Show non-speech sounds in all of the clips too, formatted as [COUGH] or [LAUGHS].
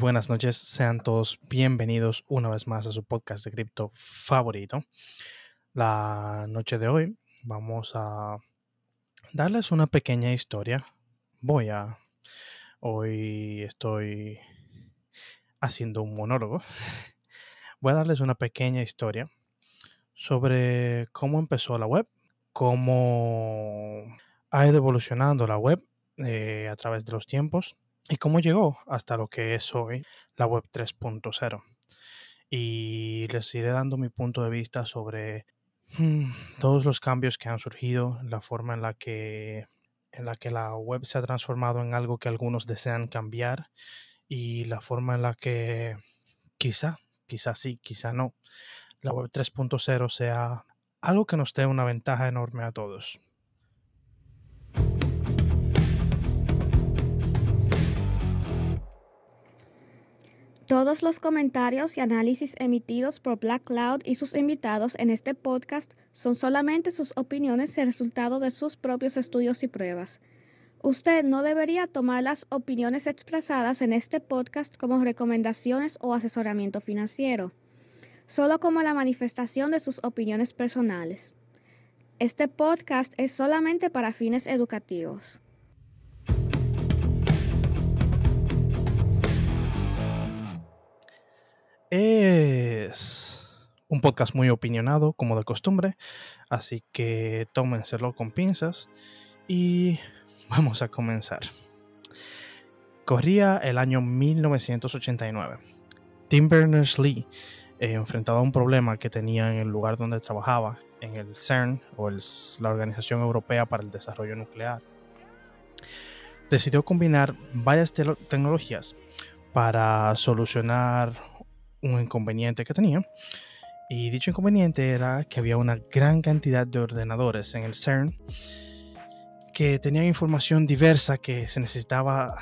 Buenas noches, sean todos bienvenidos una vez más a su podcast de cripto favorito. La noche de hoy vamos a darles una pequeña historia. Voy a... Hoy estoy haciendo un monólogo. [LAUGHS] Voy a darles una pequeña historia sobre cómo empezó la web, cómo ha ido evolucionando la web eh, a través de los tiempos y cómo llegó hasta lo que es hoy la web 3.0. Y les iré dando mi punto de vista sobre mm, todos los cambios que han surgido, la forma en la que en la que la web se ha transformado en algo que algunos desean cambiar y la forma en la que quizá, quizá sí, quizá no, la web 3.0 sea algo que nos dé una ventaja enorme a todos. Todos los comentarios y análisis emitidos por Black Cloud y sus invitados en este podcast son solamente sus opiniones y resultado de sus propios estudios y pruebas. Usted no debería tomar las opiniones expresadas en este podcast como recomendaciones o asesoramiento financiero, solo como la manifestación de sus opiniones personales. Este podcast es solamente para fines educativos. Es un podcast muy opinionado, como de costumbre, así que tómenselo con pinzas y [LAUGHS] vamos a comenzar. Corría el año 1989. Tim Berners-Lee, eh, enfrentado a un problema que tenía en el lugar donde trabajaba, en el CERN, o la Organización Europea para el Desarrollo Nuclear, decidió combinar varias tecnologías para solucionar un inconveniente que tenía. Y dicho inconveniente era que había una gran cantidad de ordenadores en el CERN que tenían información diversa que se necesitaba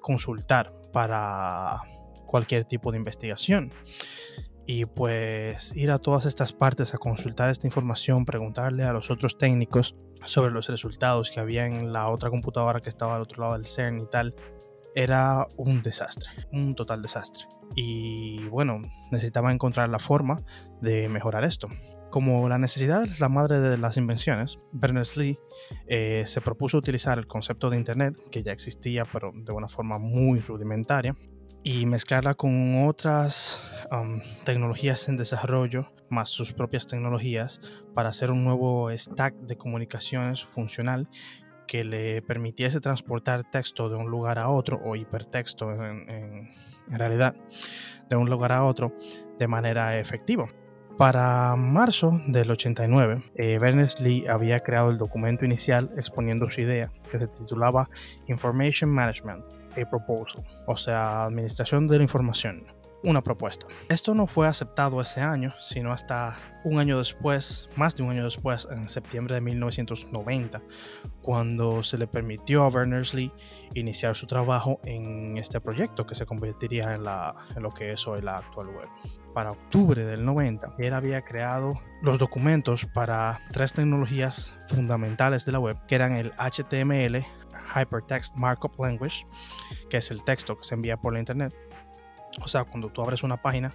consultar para cualquier tipo de investigación. Y pues ir a todas estas partes a consultar esta información, preguntarle a los otros técnicos sobre los resultados que había en la otra computadora que estaba al otro lado del CERN y tal, era un desastre, un total desastre. Y bueno, necesitaba encontrar la forma de mejorar esto. Como la necesidad es la madre de las invenciones, Berners-Lee eh, se propuso utilizar el concepto de Internet, que ya existía pero de una forma muy rudimentaria, y mezclarla con otras um, tecnologías en desarrollo, más sus propias tecnologías, para hacer un nuevo stack de comunicaciones funcional que le permitiese transportar texto de un lugar a otro o hipertexto en, realidad de un lugar a otro de manera efectiva. Para marzo del 89, eh, Berners-Lee había creado el documento inicial exponiendo su idea, que se titulaba Information Management, a Proposal, o sea, Administración de la Información, una propuesta. Esto no fue aceptado ese año, sino hasta un año después, más de un año después, en septiembre de 1990, cuando se le permitió a Berners-Lee iniciar su trabajo en este proyecto que se convertiría en, la, en lo que es hoy la actual web. Para octubre del 90, él había creado los documentos para tres tecnologías fundamentales de la web, que eran el HTML, Hypertext Markup Language, que es el texto que se envía por la internet, o sea, cuando tú abres una página,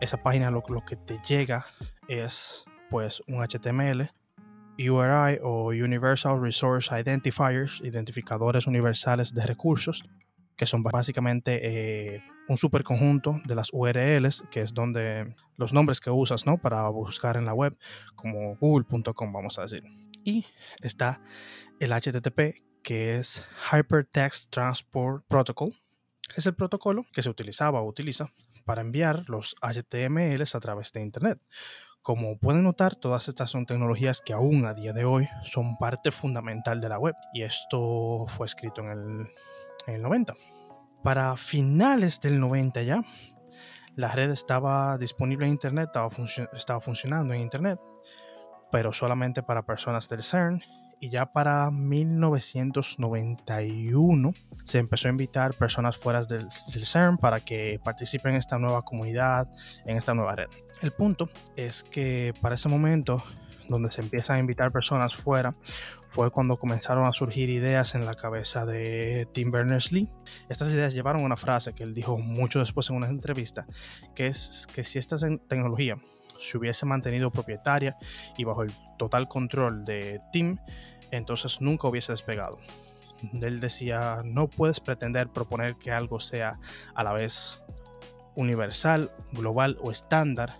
esa página lo, que te llega es pues un HTML, URI o Universal Resource Identifiers, identificadores universales de recursos, que son básicamente eh, un superconjunto de las URLs, que es donde los nombres que usas ¿no? para buscar en la web, como google.com, vamos a decir. Y está el HTTP, que es Hypertext Transport Protocol, es el protocolo que se utilizaba o utiliza para enviar los HTMLs a través de Internet. Como pueden notar, todas estas son tecnologías que aún a día de hoy son parte fundamental de la web y esto fue escrito en el, 90. Para finales del 90 ya, la red estaba disponible en Internet, estaba, estaba funcionando en Internet, pero solamente para personas del CERN y ya para 1991 se empezó a invitar personas fuera del, del, CERN para que participen en esta nueva comunidad, en esta nueva red. El punto es que para ese momento donde se empiezan a invitar personas fuera, fue cuando comenzaron a surgir ideas en la cabeza de Tim Berners-Lee. Estas ideas llevaron a una frase que él dijo mucho después en una entrevista, que es que si esta tecnología se hubiese mantenido propietaria y bajo el total control de Tim, entonces nunca hubiese despegado. Él decía, no puedes pretender proponer que algo sea a la vez universal, global o estándar,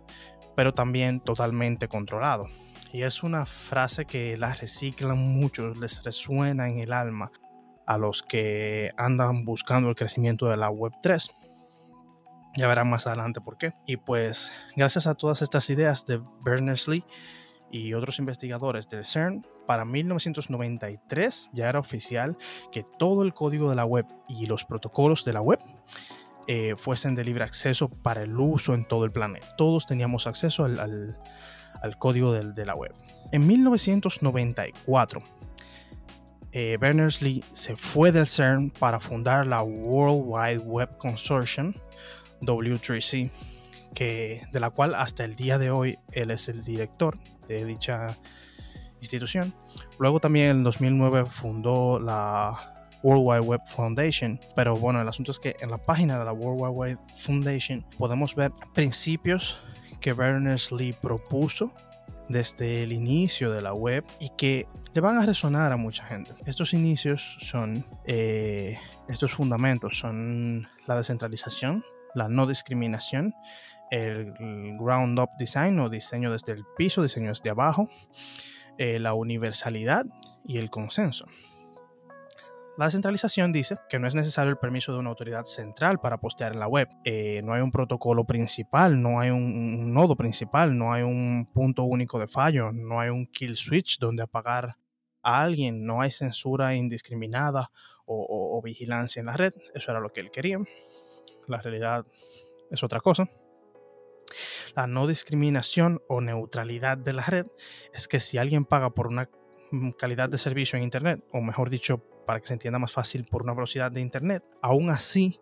pero también totalmente controlado. Y es una frase que la reciclan muchos, les resuena en el alma a los que andan buscando el crecimiento de la Web 3. Ya verán más adelante por qué. Y pues gracias a todas estas ideas de Berners-Lee y otros investigadores del CERN, para 1993 ya era oficial que todo el código de la web y los protocolos de la web eh, fuesen de libre acceso para el uso en todo el planeta. Todos teníamos acceso al al código de, la web. En 1994, eh, Berners-Lee se fue del CERN para fundar la World Wide Web Consortium, W3C, que, de la cual hasta el día de hoy él es el director de dicha institución. Luego también en 2009 fundó la World Wide Web Foundation. Pero bueno, el asunto es que en la página de la World Wide Web Foundation podemos ver principios que Berners-Lee propuso desde el inicio de la web y que le van a resonar a mucha gente. Estos inicios son, eh, estos fundamentos son la descentralización, la no discriminación, el ground up design o diseño desde el piso, diseño desde abajo, eh, la universalidad y el consenso. La descentralización dice que no es necesario el permiso de una autoridad central para postear en la web. Eh, no hay un protocolo principal, no hay un, nodo principal, no hay un punto único de fallo, no hay un kill switch donde apagar a alguien, no hay censura indiscriminada o, o vigilancia en la red. Eso era lo que él quería. La realidad es otra cosa. La no discriminación o neutralidad de la red es que si alguien paga por una mm, calidad de servicio en Internet, o mejor dicho, para que se entienda más fácil por una velocidad de internet. Aún así,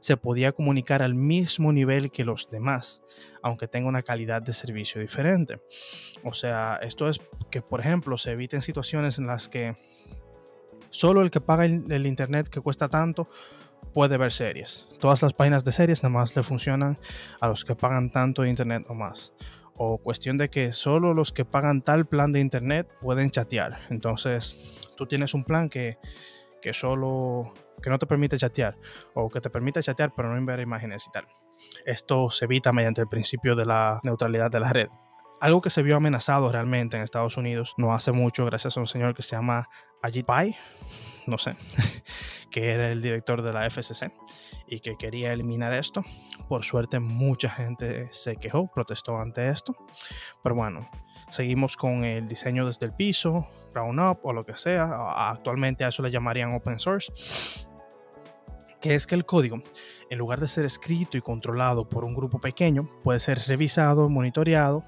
se podía comunicar al mismo nivel que los demás, aunque tenga una calidad de servicio diferente. O sea, esto es que, por ejemplo, se eviten situaciones en las que solo el que paga el, internet que cuesta tanto puede ver series. Todas las páginas de series nada más le funcionan a los que pagan tanto internet o más o cuestión de que solo los que pagan tal plan de internet pueden chatear. Entonces, tú tienes un plan que, que solo que no te permite chatear o que te permite chatear pero no enviar imágenes y tal. Esto se evita mediante el principio de la neutralidad de la red. Algo que se vio amenazado realmente en Estados Unidos no hace mucho gracias a un señor que se llama Ajit Pai, no sé, [LAUGHS] que era el director de la FCC y que quería eliminar esto. Por suerte mucha gente se quejó, protestó ante esto. Pero bueno, seguimos con el diseño desde el piso, ground up o lo que sea. Actualmente a eso le llamarían open source. Que es que el código, en lugar de ser escrito y controlado por un grupo pequeño, puede ser revisado, monitoreado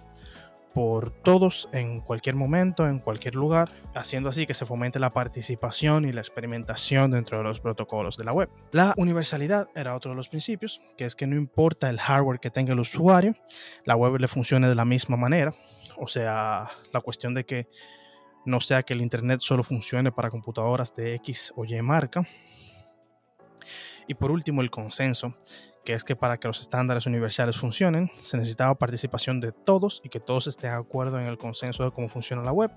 por todos en cualquier momento, en cualquier lugar, haciendo así que se fomente la participación y la experimentación dentro de los protocolos de la web. La universalidad era otro de los principios, que es que no importa el hardware que tenga el usuario, la web le funcione de la misma manera. O sea, la cuestión de que no sea que el Internet solo funcione para computadoras de X o Y marca. Y por último, el consenso, que es que para que los estándares universales funcionen, se necesitaba participación de todos y que todos estén de acuerdo en el consenso de cómo funciona la web.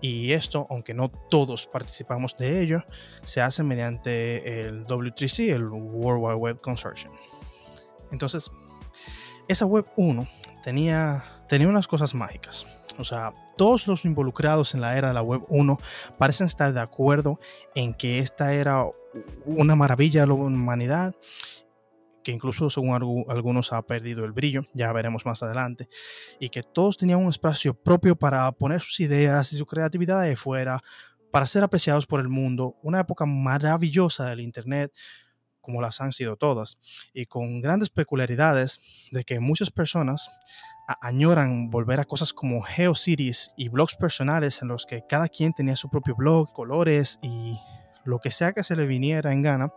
Y esto, aunque no todos participamos de ello, se hace mediante el W3C, el World Wide Web Consortium. Entonces, esa web 1 tenía, tenía unas cosas mágicas. O sea, todos los involucrados en la era de la web 1 parecen estar de acuerdo en que esta era una maravilla de la humanidad que incluso según algunos ha perdido el brillo, ya veremos más adelante, y que todos tenían un espacio propio para poner sus ideas y su creatividad de fuera, para ser apreciados por el mundo, una época maravillosa del Internet, como las han sido todas, y con grandes peculiaridades de que muchas personas añoran volver a cosas como GeoCities y blogs personales en los que cada quien tenía su propio blog, colores y lo que sea que se le viniera en gana,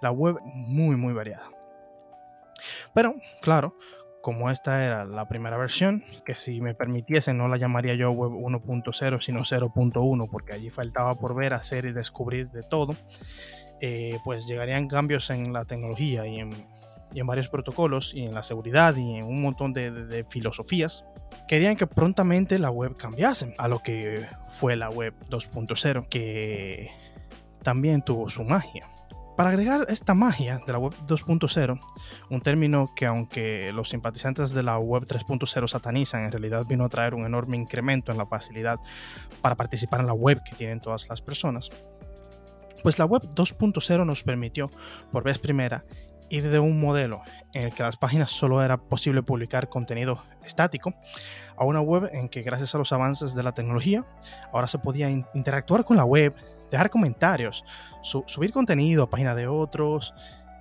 la web muy muy variada. Pero, claro, como esta era la primera versión, que si me permitiese no la llamaría yo web 1.0, sino 0.1, porque allí faltaba por ver, hacer y descubrir de todo, eh, pues llegarían cambios en la tecnología y en, varios protocolos y en la seguridad y en un montón de, de filosofías. Querían que prontamente la web cambiase a lo que fue la web 2.0, que también tuvo su magia. Para agregar esta magia de la web 2.0, un término que aunque los simpatizantes de la web 3.0 satanizan, en realidad vino a traer un enorme incremento en la facilidad para participar en la web que tienen todas las personas, pues la web 2.0 nos permitió, por vez primera, ir de un modelo en el que las páginas solo era posible publicar contenido estático a una web en que gracias a los avances de la tecnología ahora se podía interactuar con la web, dejar comentarios, subir contenido a página de otros,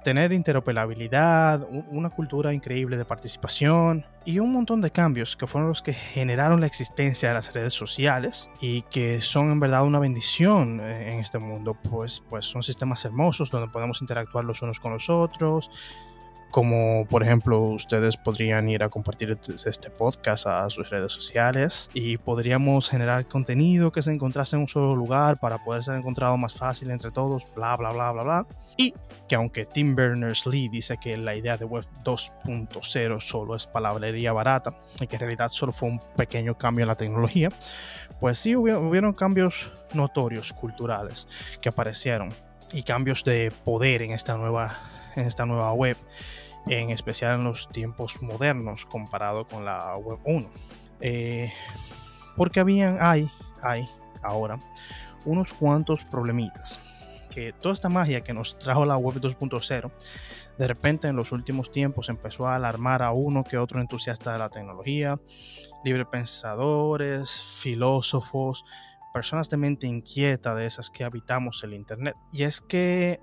tener interoperabilidad, una cultura increíble de participación y un montón de cambios que fueron los que generaron la existencia de las redes sociales y que son en verdad una bendición eh, en este mundo, pues, pues son sistemas hermosos donde podemos interactuar los unos con los otros, como por ejemplo ustedes podrían ir a compartir este podcast a sus redes sociales y podríamos generar contenido que se encontrase en un solo lugar para poder ser encontrado más fácil entre todos, bla, bla, bla, bla, bla. Y que aunque Tim Berners-Lee dice que la idea de Web 2.0 solo es palabrería barata y que en realidad solo fue un pequeño cambio en la tecnología, pues sí hubieron cambios notorios culturales que aparecieron y cambios de poder en esta nueva, en esta nueva web en especial en los tiempos modernos comparado con la web 1. Eh, porque habían, hay, hay ahora unos cuantos problemitas. Que toda esta magia que nos trajo la web 2.0, de repente en los últimos tiempos empezó a alarmar a uno que otro entusiasta de la tecnología, librepensadores, filósofos, personas de mente inquieta de esas que habitamos el Internet. Y es que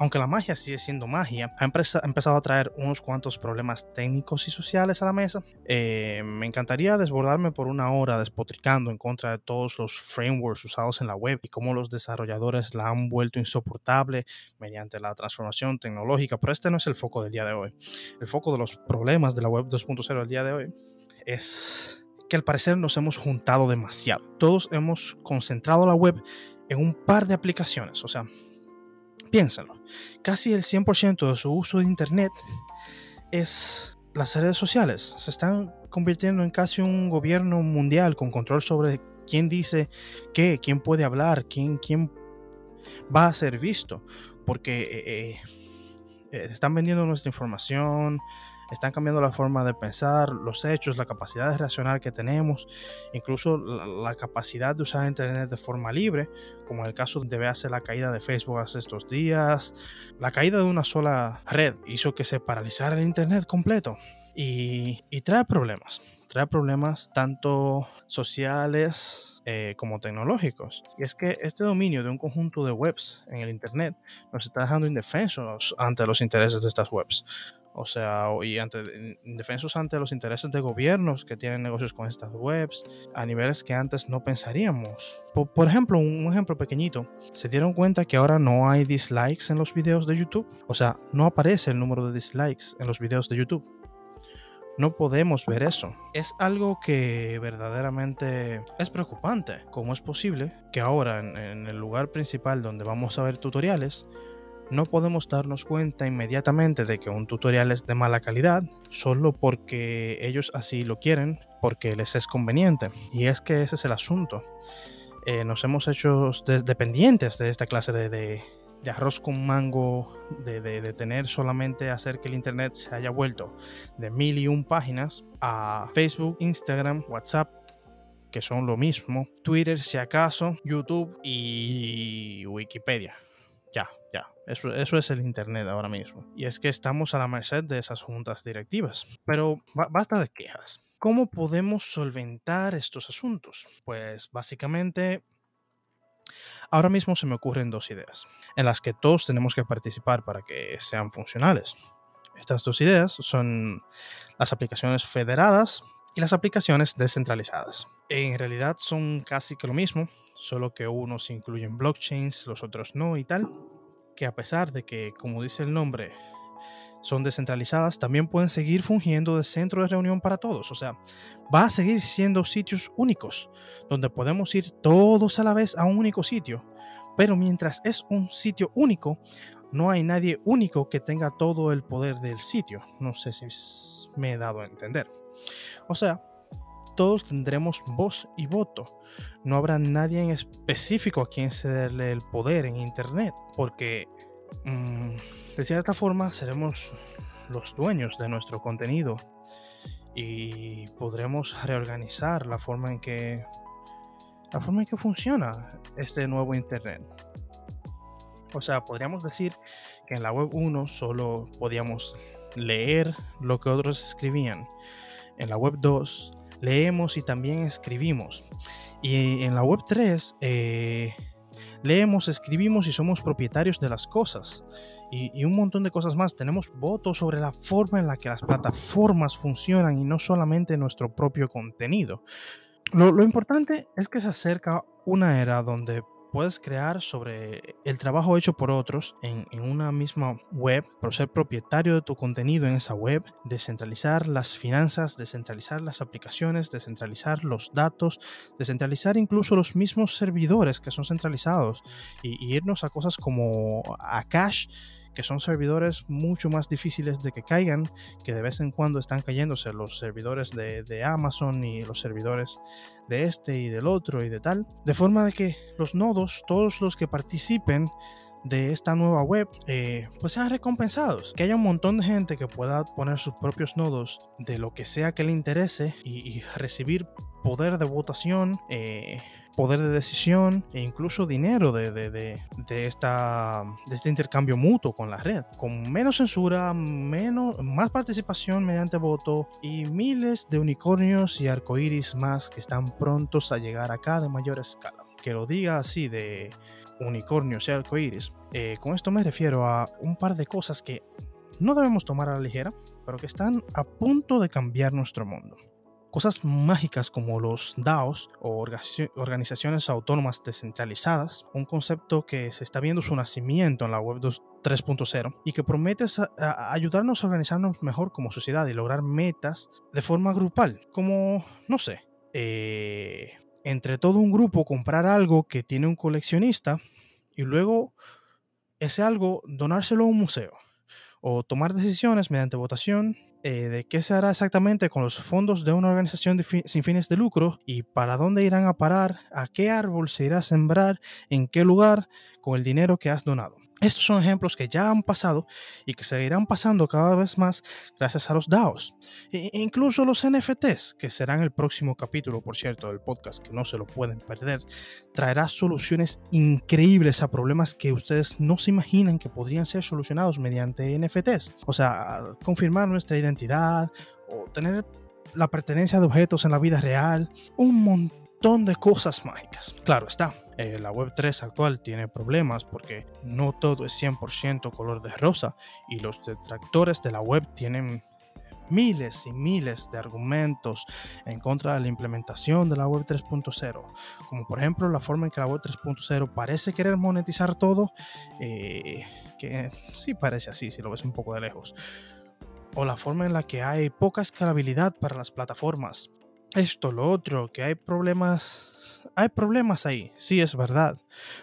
aunque la magia sigue siendo magia, ha, empezado a traer unos cuantos problemas técnicos y sociales a la mesa. Eh, me encantaría desbordarme por una hora despotricando en contra de todos los frameworks usados en la web y cómo los desarrolladores la han vuelto insoportable mediante la transformación tecnológica, pero este no es el foco del día de hoy. El foco de los problemas de la web 2.0 del día de hoy es que al parecer nos hemos juntado demasiado. Todos hemos concentrado la web en un par de aplicaciones, o sea, Piénsalo, casi el 100% de su uso de Internet es las redes sociales. Se están convirtiendo en casi un gobierno mundial con control sobre quién dice qué, quién puede hablar, quién, quién va a ser visto. Porque eh, eh, eh, están vendiendo nuestra información, están cambiando la forma de pensar, los hechos, la capacidad de reaccionar que tenemos, incluso la, capacidad de usar Internet de forma libre, como en el caso de la caída de Facebook hace estos días. La caída de una sola red hizo que se paralizara el Internet completo y, y trae problemas. Trae problemas tanto sociales, eh, como tecnológicos. Y es que este dominio de un conjunto de webs en el Internet nos está dejando indefensos ante los intereses de estas webs. O sea, y ante, indefensos ante los intereses de gobiernos que tienen negocios con estas webs a niveles que antes no pensaríamos. Por, ejemplo, un ejemplo pequeñito. ¿Se dieron cuenta que ahora no hay dislikes en los videos de YouTube? O sea, no aparece el número de dislikes en los videos de YouTube. No podemos ver eso. Es algo que verdaderamente es preocupante. ¿Cómo es posible que ahora en el lugar principal donde vamos a ver tutoriales no podemos darnos cuenta inmediatamente de que un tutorial es de mala calidad solo porque ellos así lo quieren, porque les es conveniente. Y es que ese es el asunto. Eh, nos hemos hecho dependientes de esta clase de, arroz con mango, de, tener solamente hacer que el Internet se haya vuelto de mil y un páginas a Facebook, Instagram, WhatsApp, que son lo mismo, Twitter si acaso, YouTube y Wikipedia. Eso, es el Internet ahora mismo. Y es que estamos a la merced de esas juntas directivas. Pero basta de quejas. ¿Cómo podemos solventar estos asuntos? Pues básicamente, ahora mismo se me ocurren dos ideas, en las que todos tenemos que participar para que sean funcionales. Estas dos ideas son las aplicaciones federadas y las aplicaciones descentralizadas. En realidad son casi que lo mismo, solo que unos incluyen blockchains, los otros no y tal, que a pesar de que, como dice el nombre, son descentralizadas, también pueden seguir fungiendo de centro de reunión para todos. O sea, va a seguir siendo sitios únicos, donde podemos ir todos a la vez a un único sitio. Pero mientras es un sitio único, no hay nadie único que tenga todo el poder del sitio. No sé si me he dado a entender. O sea, todos tendremos voz y voto. No habrá nadie en específico a quien cederle el poder en Internet, porque... Mm, de cierta forma seremos los dueños de nuestro contenido y podremos reorganizar la forma en que la forma en que funciona este nuevo internet. O sea, podríamos decir que en la web 1 solo podíamos leer lo que otros escribían. En la web 2 leemos y también escribimos. Y en la web 3 eh, leemos, escribimos y somos propietarios de las cosas y, un montón de cosas más. Tenemos votos sobre la forma en la que las plataformas funcionan y no solamente nuestro propio contenido. Lo, lo importante es que se acerca una era donde puedes crear sobre el trabajo hecho por otros en, una misma web, por ser propietario de tu contenido en esa web, descentralizar las finanzas, descentralizar las aplicaciones, descentralizar los datos, descentralizar incluso los mismos servidores que son centralizados y, y irnos a cosas como a cache que son servidores mucho más difíciles de que caigan, que de vez en cuando están cayéndose los servidores de, Amazon y los servidores de este y del otro y de tal, de forma de que los nodos, todos los que participen, de esta nueva web eh, pues sean recompensados. Que haya un montón de gente que pueda poner sus propios nodos de lo que sea que le interese y, recibir poder de votación eh, poder de decisión e incluso dinero de, de, de, de, esta, de este intercambio mutuo con la red, con menos censura, menos, más participación mediante voto y miles de unicornios y arcoíris más que están prontos a llegar acá de mayor escala. Que lo diga así de unicornios y arcoíris, eh, con esto me refiero a un par de cosas que no debemos tomar a la ligera, pero que están a punto de cambiar nuestro mundo. Cosas mágicas como los DAOs o organizaciones autónomas descentralizadas, un concepto que se está viendo su nacimiento en la web 3.0 y que promete ayudarnos a organizarnos mejor como sociedad y lograr metas de forma grupal, como, no sé, eh, entre todo un grupo comprar algo que tiene un coleccionista y luego ese algo donárselo a un museo o tomar decisiones mediante votación eh, de qué se hará exactamente con los fondos de una organización sin fines de lucro y para dónde irán a parar, a qué árbol se irá a sembrar, en qué lugar con el dinero que has donado. Estos son ejemplos que ya han pasado y que seguirán pasando cada vez más gracias a los DAOs. E incluso los NFTs, que serán el próximo capítulo, por cierto, del podcast, que no se lo pueden perder, traerá soluciones increíbles a problemas que ustedes no se imaginan que podrían ser solucionados mediante NFTs. O sea, confirmar nuestra identidad o tener la pertenencia de objetos en la vida real, un montón de cosas mágicas. Claro está eh, la Web3 actual tiene problemas porque no todo es 100% color de rosa y los detractores de la web tienen miles y miles de argumentos en contra de la implementación de la web 3.0, como por ejemplo la forma en que la web 3.0 parece querer monetizar todo, eh, que sí parece así si lo ves un poco de lejos, o la forma en la que hay poca escalabilidad para las plataformas. Esto, lo otro, que hay problemas hay problemas ahí, sí es verdad,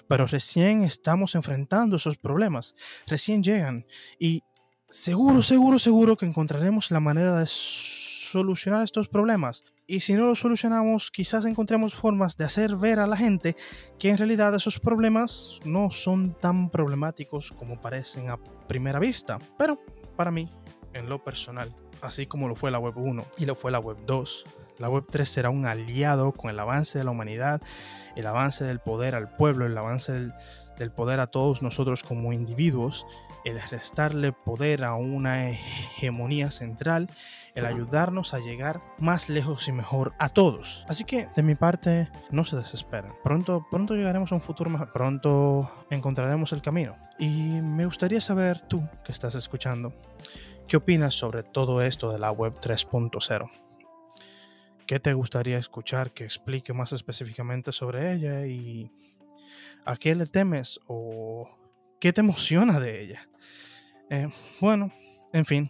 pero recién estamos enfrentando esos problemas, recién llegan y seguro, seguro, seguro que encontraremos la manera de solucionar estos problemas. Y si no los solucionamos, quizás encontremos formas de hacer ver a la gente que en realidad esos problemas no son tan problemáticos como parecen a primera vista. Pero para mí, en lo personal, así como lo fue la Web 1 y lo fue la Web 2, la Web3 será un aliado con el avance de la humanidad, el avance del poder al pueblo, el avance del, poder a todos nosotros como individuos, el restarle poder a una hegemonía central, el ayudarnos a llegar más lejos y mejor a todos. Así que de mi parte, no se desesperen. Pronto, pronto llegaremos a un futuro mejor. Pronto encontraremos el camino. Y me gustaría saber tú que estás escuchando, ¿Qué opinas sobre todo esto de la web 3.0? ¿Qué te gustaría escuchar que explique más específicamente sobre ella y a qué le temes o qué te emociona de ella? Eh, bueno, en fin,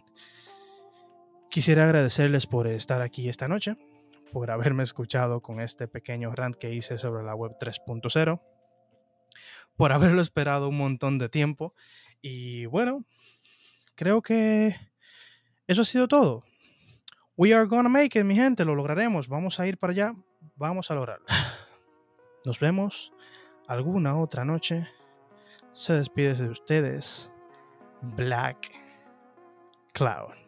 quisiera agradecerles por estar aquí esta noche, por haberme escuchado con este pequeño rant que hice sobre la web 3.0, por haberlo esperado un montón de tiempo y bueno, creo que eso ha sido todo. We are gonna make it, mi gente, lo lograremos. Vamos a ir para allá, vamos a lograrlo. [SIGHS] Nos vemos alguna otra noche. Se despide de ustedes Black Cloud.